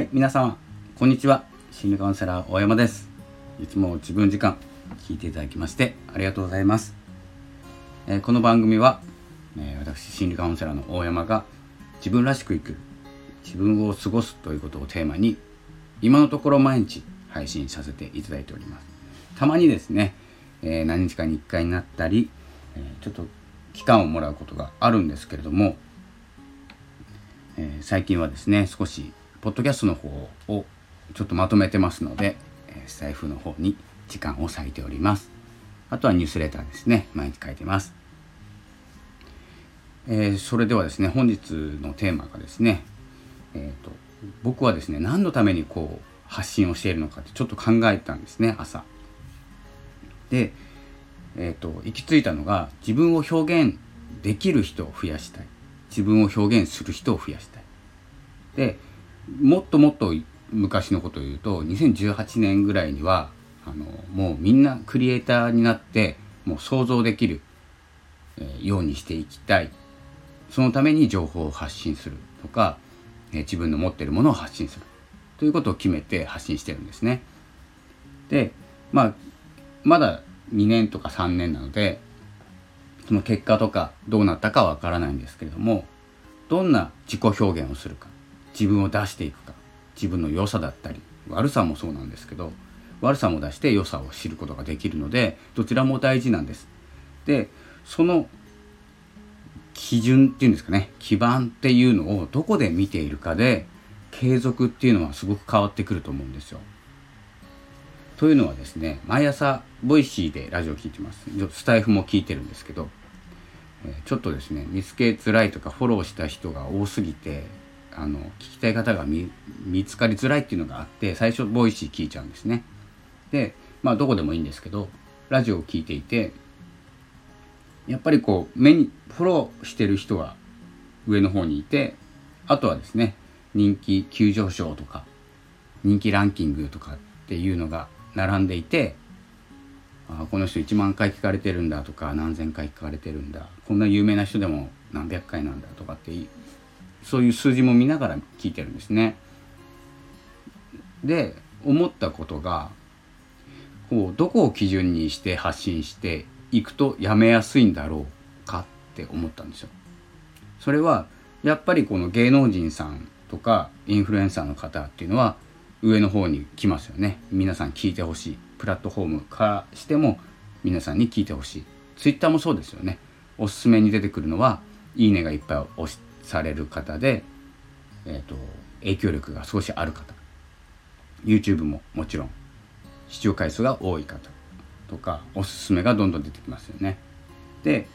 はい、皆様、こんにちは。心理カウンセラー大山です。いつも自分時間聞いていただきましてありがとうございます。えー、この番組は、えー、私、心理カウンセラーの大山が自分らしく生きる、自分を過ごすということをテーマに、今のところ毎日配信させていただいております。たまにですね、えー、何日かに1回になったり、えちょっと期間をもらうことがあるんですけれども、え最近はですね少しポッドキャストの方をちょっとまとめてますので、えスタイフの方に時間を割いております。あとはニュースレターですね。毎日書いてます。えー、それではですね、本日のテーマがですね、えーと、僕はですね、何のためにこう発信をしているのかってちょっと考えたんですね、朝。で、えー、と行き着いたのが自分を表現できる人を増やしたい。自分を表現する人を増やしたい。で、もっともっと昔のことを言うと2018年ぐらいにはあのもうみんなクリエイターになってもう想像できる、えー、ようにしていきたい。そのために情報を発信するとか、えー、自分の持ってるものを発信する。ということを決めて発信してるんですね。でまあまだ2年とか3年なのでその結果とかどうなったかわからないんですけれどもどんな自己表現をするか。自分を出していくか自分の良さだったり悪さもそうなんですけど悪さも出して良さを知ることができるのでどちらも大事なんです。でその基準っていうんですかね基盤っていうのをどこで見ているかで継続っていうのはすごく変わってくると思うんですよ。というのはですね毎朝 Voicy でラジオ聴いてますスタエフも聞いてるんですけどちょっとですね見つけづらいとかフォローした人が多すぎてあの聞きたい方が見つかりづらいっていうのがあって最初 Voicy 聞いちゃうんですね。でまあどこでもいいんですけどラジオを聞いていてやっぱりこう目にフォローしてる人が上の方にいてあとはですね人気急上昇とか人気ランキングとかっていうのが並んでいてあこの人1万回聞かれてるんだとか何千回聞かれてるんだこんな有名な人でも何百回なんだとかってそういう数字も見ながら聞いてるんですね。で思ったことがこうどこを基準にして発信していくとやめやすいんだろうかって思ったんですよ。それはやっぱりこの芸能人さんとかインフルエンサーの方っていうのは上の方に来ますよね。皆さん聞いてほしい。プラットフォームからしても皆さんに聞いてほしい。ツイッターもそうですよね。おすすめに出てくるのはいいねがいっぱい押しされる方で、えーと、影響力が少しある方 YouTube ももちろん視聴回数が多い方とかおすすめがどんどん出てきますよね。で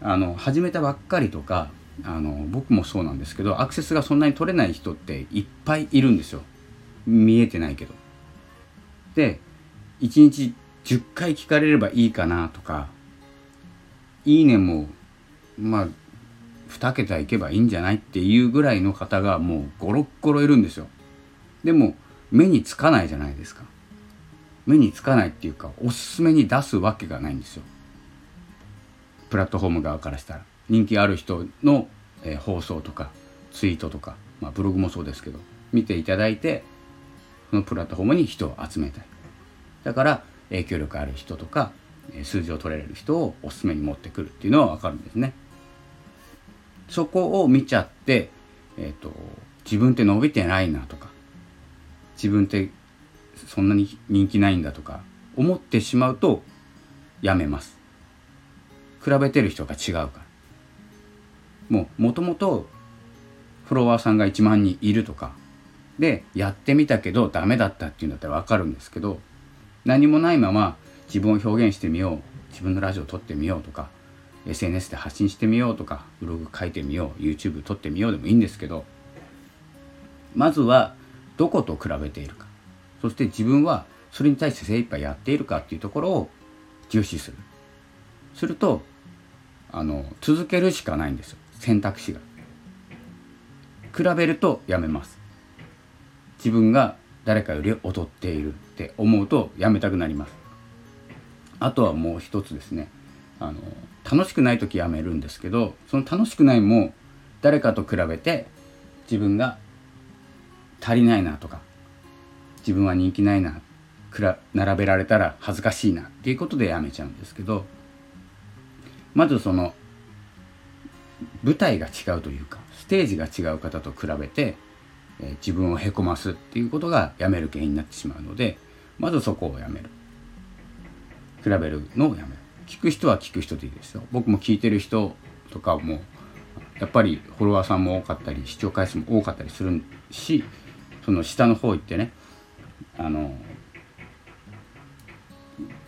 あの始めたばっかりとかあの僕もそうなんですけどアクセスがそんなに取れない人っていっぱいいるんですよ見えてないけど。で1日10回聞かれればいいかなとかいいねもまあ2桁いけばいいんじゃないっていうぐらいの方がもうゴロッゴロいるんですよ。でも目につかないじゃないですか。目につかないっていうかおすすめに出すわけがないんですよ。プラットフォーム側からしたら。人気ある人の、えー、放送とかツイートとか、まあ、ブログもそうですけど見ていただいてそのプラットフォームに人を集めたい。だから影響力ある人とか数字を取れる人をおすすめに持ってくるっていうのは分かるんですね。そこを見ちゃって、えーと、自分って伸びてないなとか自分ってそんなに人気ないんだとか思ってしまうとやめます。比べてる人が違うから。もうもともとフォロワーさんが1万人いるとかでやってみたけどダメだったっていうんだったら分かるんですけど何もないまま自分を表現してみよう自分のラジオを撮ってみようとか SNS で発信してみようとかブログ書いてみよう YouTube 撮ってみようでもいいんですけどまずはどこと比べているか。そして自分はそれに対して精一杯やっているかっていうところを重視する。するとあの続けるしかないんですよ。選択肢が。比べるとやめます。自分が誰かより劣っているって思うとやめたくなります。あとはもう一つですね。あの楽しくない時やめるんですけどその楽しくないも誰かと比べて自分が足りないなとか自分は人気ないな並べられたら恥ずかしいなっていうことでやめちゃうんですけどまずその舞台が違うというかステージが違う方と比べて、えー、自分をへこますっていうことがやめる原因になってしまうのでまずそこをやめる。比べるのをやめる。聞く人は聞く人でいいですよ僕も聞いてる人とかもやっぱりフォロワーさんも多かったり視聴回数も多かったりするしその下の方行ってねあの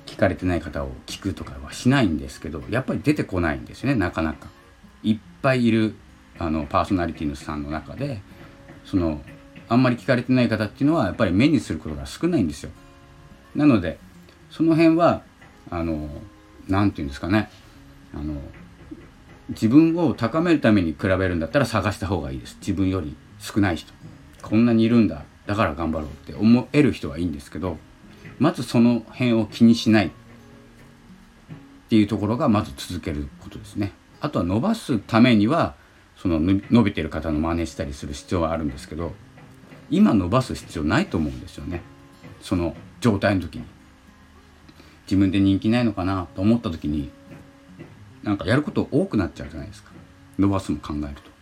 聞かれてない方を聞くとかはしないんですけどやっぱり出てこないんですよねなかなか。いっぱいいるあのパーソナリティのさんの中でそのあんまり聞かれてない方っていうのはやっぱり目にすることが少ないんですよ。なのでその辺はあの何て言うんですかね。あの自分を高めるために比べるんだったら探した方がいいです。自分より少ない人。こんなにいるんだ。だから頑張ろうって思える人はいいんですけどまずその辺を気にしない。っていうところがまず続けることですね。あとは伸ばすためにはその伸びてる方の真似したりする必要はあるんですけど今伸ばす必要ないと思うんですよね。その状態の時に。自分で人気ないのかなと思った時になんかやること多くなっちゃうじゃないですか伸ばすも考えると。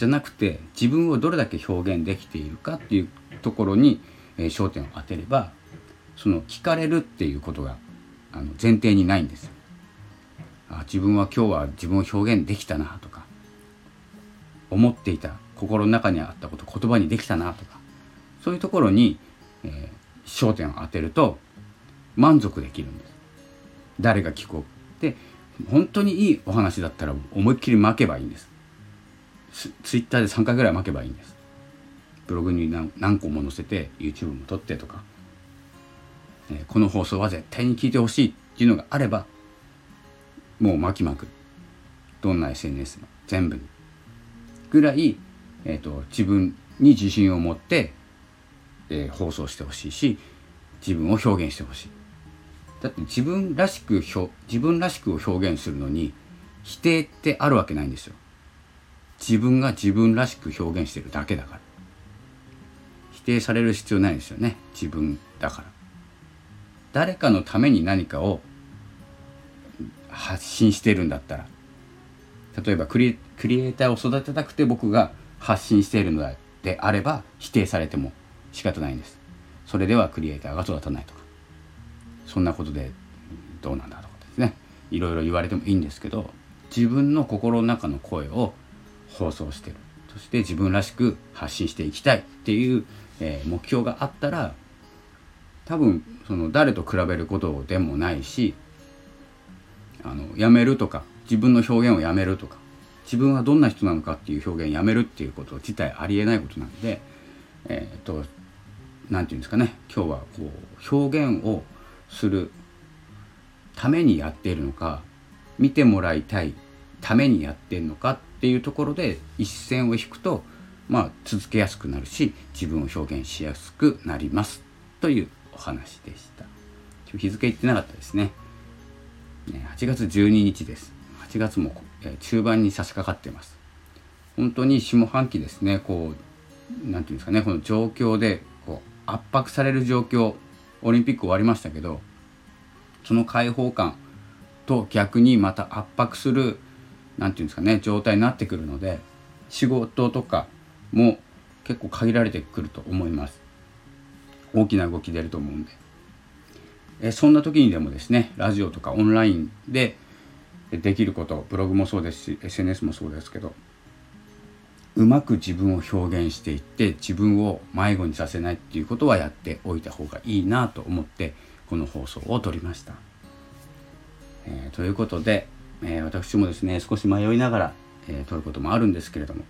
じゃなくて自分をどれだけ表現できているかっていうところに、えー、焦点を当てればその聞かれるっていうことがあの前提にないんですあ自分は今日は自分を表現できたなとか思っていた心の中にあったこと言葉にできたなとかそういうところに、えー、焦点を当てると満足できるんです。誰が聞こう。で本当にいいお話だったら思いっきり巻けばいいんです。ツイッターで3回ぐらい巻けばいいんです。ブログに何個も載せて YouTube も撮ってとか、えー、この放送は絶対に聞いてほしいっていうのがあればもう巻きまくどんな SNS も全部に。ぐらい、えーと、自分に自信を持って、えー、放送してほしいし自分を表現してほしい。だって自分らしく自分らしくを表現するのに否定ってあるわけないんですよ。自分が自分らしく表現してるだけだから。否定される必要ないですよね。自分だから。誰かのために何かを発信してるんだったら。例えばクリエイターを育てたくて僕が発信しているのであれば否定されても仕方ないんです。それではクリエイターが育たないとか。そんなことでどうなんだとかですね。いろいろ言われてもいいんですけど自分の心の中の声を放送してる。そして自分らしく発信していきたいっていう、えー、目標があったら多分その誰と比べることでもないしあのやめるとか自分の表現をやめるとか自分はどんな人なのかっていう表現やめるっていうこと自体ありえないことなんでえっ、と何て言うんですかね。今日はこう表現をするためにやっているのか見てもらいたいためにやってるのかっていうところで一線を引くとまあ続けやすくなるし自分を表現しやすくなりますというお話でした。今日日付言ってなかったですね。8月12日です。8月も中盤に差し掛かってます。本当に下半期ですね。こう何て言うんですかね。この状況でこう圧迫される状況オリンピック終わりましたけどその解放感と逆にまた圧迫する何て言うんですかね状態になってくるので仕事とかも結構限られてくると思います。大きな動き出ると思うんで。えそんな時にでもですねラジオとかオンラインでできることブログもそうですし SNS もそうですけどうまく自分を表現していって自分を迷子にさせないっていうことはやっておいた方がいいなと思ってこの放送を撮りました。えー、ということで、えー、私もですね少し迷いながら、えー、撮ることもあるんですけれども、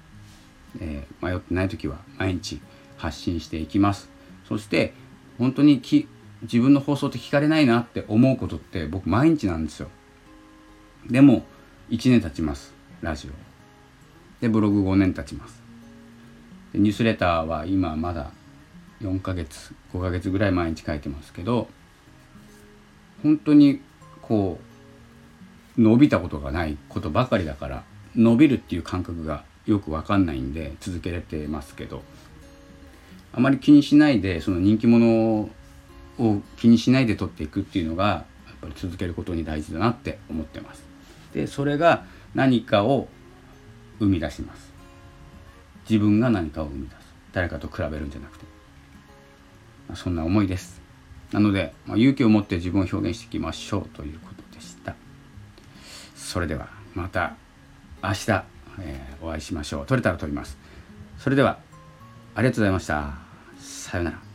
え迷ってない時は毎日発信していきます。そして本当にき自分の放送って聞かれないなって思うことって僕毎日なんですよ。でも1年経ちますラジオ。でブログ5年経ちますでニュースレターは今まだ4ヶ月5ヶ月ぐらい毎日書いてますけど本当にこう伸びたことがないことばかりだから伸びるっていう感覚がよく分かんないんで続けれてますけどあまり気にしないでその人気者を気にしないで取っていくっていうのがやっぱり続けることに大事だなって思ってます。でそれが何かを生み出します。自分が何かを生み出す。誰かと比べるんじゃなくて。まあ、そんな思いです。なので、まあ、勇気を持って自分を表現していきましょうということでした。それではまた明日、えー、お会いしましょう。撮れたら撮ります。それではありがとうございました。さようなら。